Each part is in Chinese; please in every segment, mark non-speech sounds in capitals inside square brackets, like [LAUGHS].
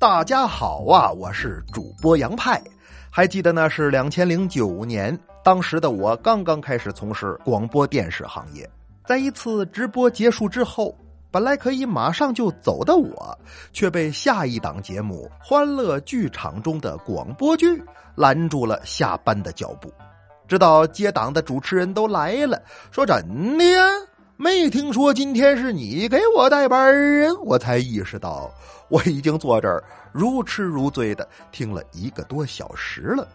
大家好啊，我是主播杨派。还记得那是两千零九年，当时的我刚刚开始从事广播电视行业。在一次直播结束之后，本来可以马上就走的我，却被下一档节目《欢乐剧场》中的广播剧拦住了下班的脚步。直到接档的主持人都来了，说：“真的呀？没听说今天是你给我带班人，我才意识到。”我已经坐这儿如痴如醉的听了一个多小时了，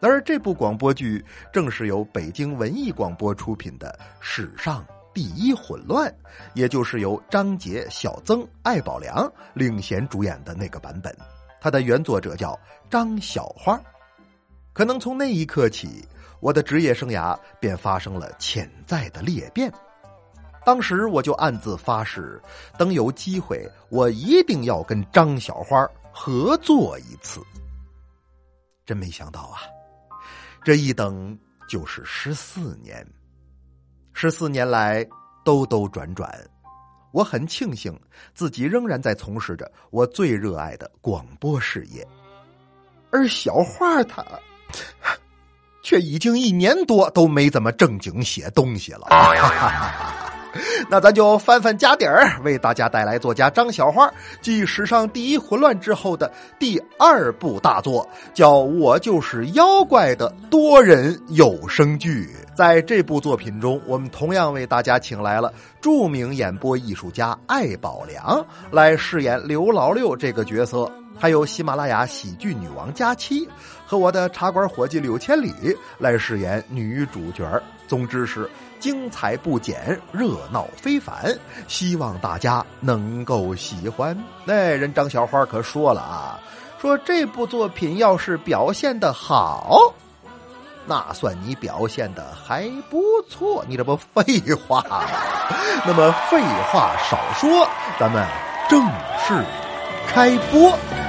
而这部广播剧正是由北京文艺广播出品的《史上第一混乱》，也就是由张杰、小曾、艾宝良领衔主演的那个版本。它的原作者叫张小花。可能从那一刻起，我的职业生涯便发生了潜在的裂变。当时我就暗自发誓，等有机会，我一定要跟张小花合作一次。真没想到啊，这一等就是十四年。十四年来兜兜转转，我很庆幸自己仍然在从事着我最热爱的广播事业，而小花她 [LAUGHS] 却已经一年多都没怎么正经写东西了。[LAUGHS] [LAUGHS] 那咱就翻翻家底儿，为大家带来作家张小花继史上第一混乱之后的第二部大作，叫《我就是妖怪》的多人有声剧。在这部作品中，我们同样为大家请来了著名演播艺术家艾宝良来饰演刘老六这个角色，还有喜马拉雅喜剧女王佳期和我的茶馆伙计柳千里来饰演女主角。总之是。精彩不减，热闹非凡，希望大家能够喜欢。那人张小花可说了啊，说这部作品要是表现的好，那算你表现的还不错。你这不废话吗？那么废话少说，咱们正式开播。